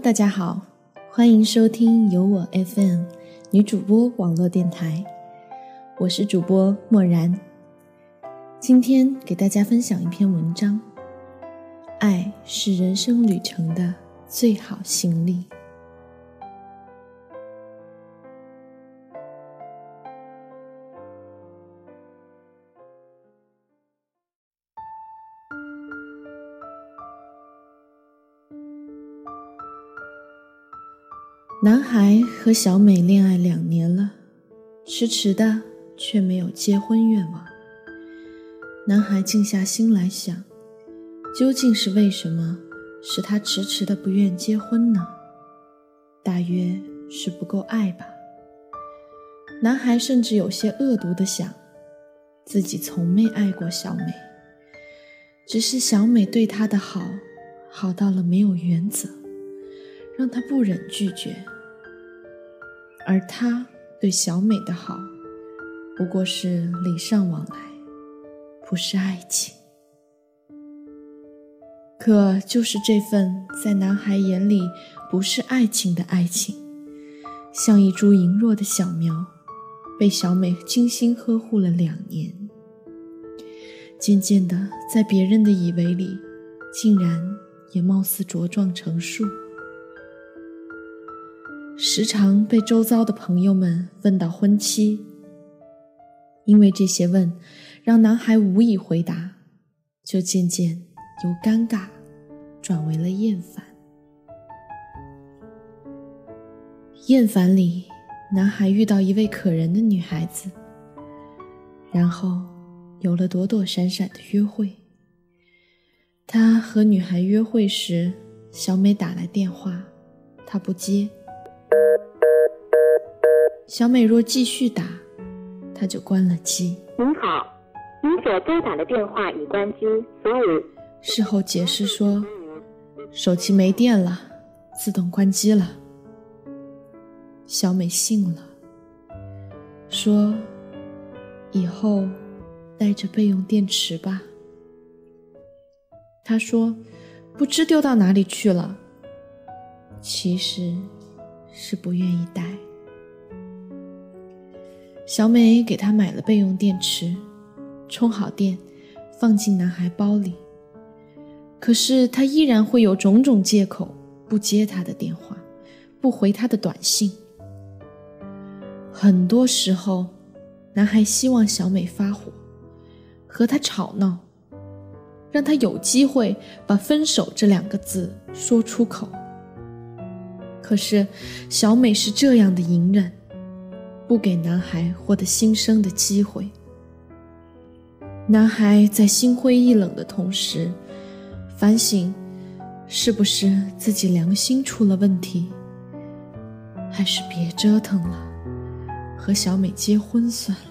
大家好，欢迎收听由我 FM 女主播网络电台，我是主播默然。今天给大家分享一篇文章，爱是人生旅程的最好行李。男孩和小美恋爱两年了，迟迟的却没有结婚愿望。男孩静下心来想，究竟是为什么使他迟迟的不愿结婚呢？大约是不够爱吧。男孩甚至有些恶毒的想，自己从没爱过小美，只是小美对他的好，好到了没有原则。让他不忍拒绝，而他对小美的好，不过是礼尚往来，不是爱情。可就是这份在男孩眼里不是爱情的爱情，像一株羸弱的小苗，被小美精心呵护了两年，渐渐的，在别人的以为里，竟然也貌似茁壮成树。时常被周遭的朋友们问到婚期，因为这些问，让男孩无以回答，就渐渐由尴尬转为了厌烦。厌烦里，男孩遇到一位可人的女孩子，然后有了躲躲闪闪的约会。他和女孩约会时，小美打来电话，他不接。小美若继续打，他就关了机。您好，您所拨打的电话已关机，所以事后解释说，手机没电了，自动关机了。小美信了，说以后带着备用电池吧。他说不知丢到哪里去了，其实是不愿意带。小美给他买了备用电池，充好电，放进男孩包里。可是他依然会有种种借口不接他的电话，不回他的短信。很多时候，男孩希望小美发火，和他吵闹，让他有机会把“分手”这两个字说出口。可是小美是这样的隐忍。不给男孩获得新生的机会。男孩在心灰意冷的同时，反省是不是自己良心出了问题，还是别折腾了，和小美结婚算了。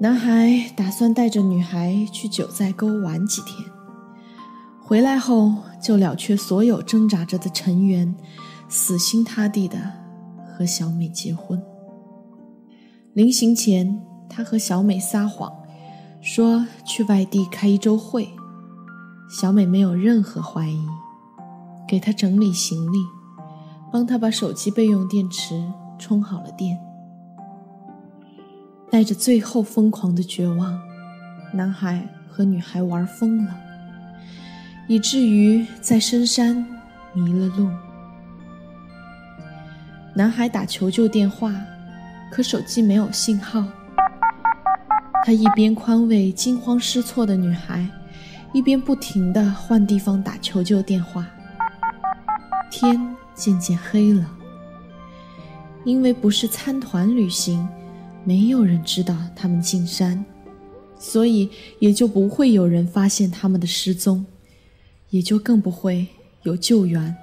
男孩打算带着女孩去九寨沟玩几天，回来后就了却所有挣扎着的尘缘。死心塌地的和小美结婚。临行前，他和小美撒谎，说去外地开一周会。小美没有任何怀疑，给他整理行李，帮他把手机备用电池充好了电。带着最后疯狂的绝望，男孩和女孩玩疯了，以至于在深山。迷了路。男孩打求救电话，可手机没有信号。他一边宽慰惊慌失措的女孩，一边不停地换地方打求救电话。天渐渐黑了，因为不是参团旅行，没有人知道他们进山，所以也就不会有人发现他们的失踪，也就更不会有救援。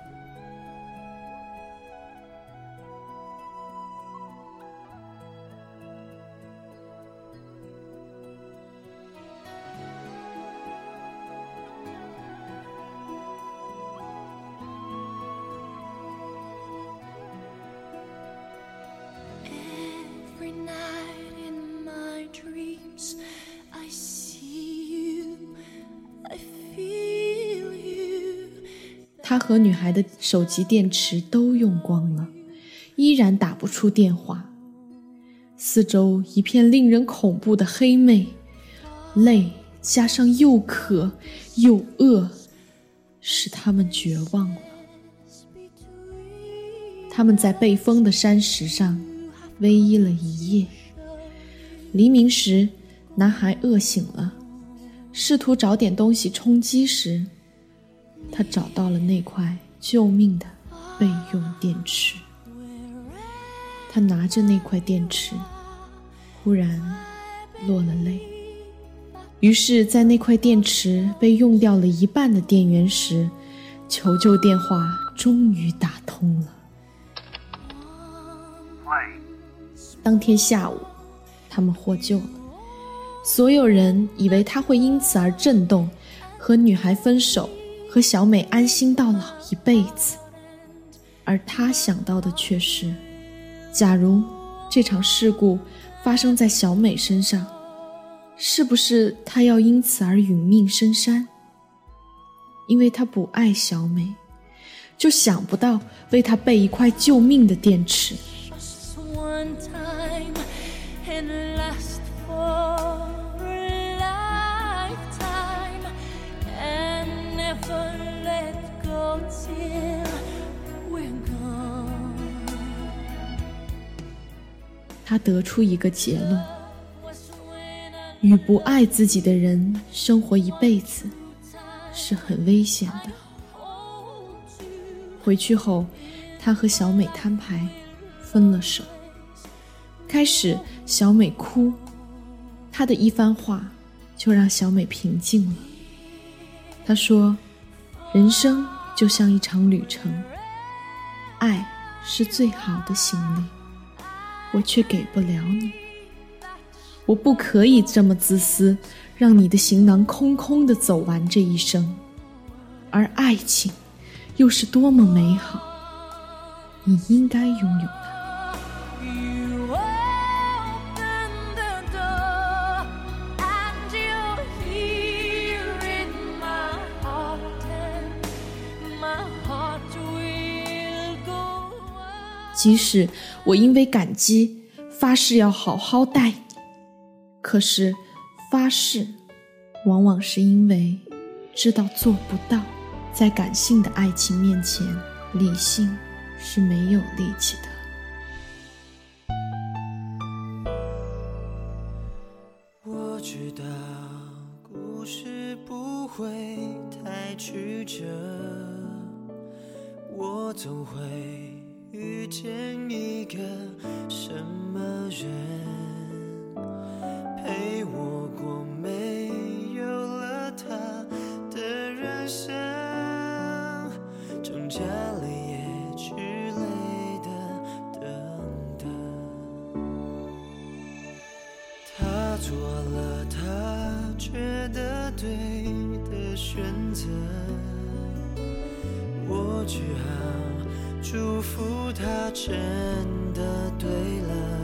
他和女孩的手机电池都用光了，依然打不出电话。四周一片令人恐怖的黑魅，累加上又渴又饿，使他们绝望了。他们在被封的山石上偎依了一夜。黎明时，男孩饿醒了，试图找点东西充饥时。他找到了那块救命的备用电池。他拿着那块电池，忽然落了泪。于是，在那块电池被用掉了一半的电源时，求救电话终于打通了。当天下午，他们获救了。所有人以为他会因此而震动，和女孩分手。和小美安心到老一辈子，而他想到的却是：假如这场事故发生在小美身上，是不是他要因此而殒命深山？因为他不爱小美，就想不到为她备一块救命的电池。他得出一个结论：与不爱自己的人生活一辈子是很危险的。回去后，他和小美摊牌，分了手。开始，小美哭，他的一番话就让小美平静了。他说：“人生就像一场旅程，爱是最好的行李。”我却给不了你，我不可以这么自私，让你的行囊空空的走完这一生。而爱情，又是多么美好，你应该拥有它。即使我因为感激发誓要好好待你，可是发誓往往是因为知道做不到。在感性的爱情面前，理性是没有力气的。我知道故事不会太曲折，我总会。遇见一个什么人，陪我过没有了他的人生，挣扎了也去累的等等。他做了他觉得对的选择，我只好。祝福他真的对了，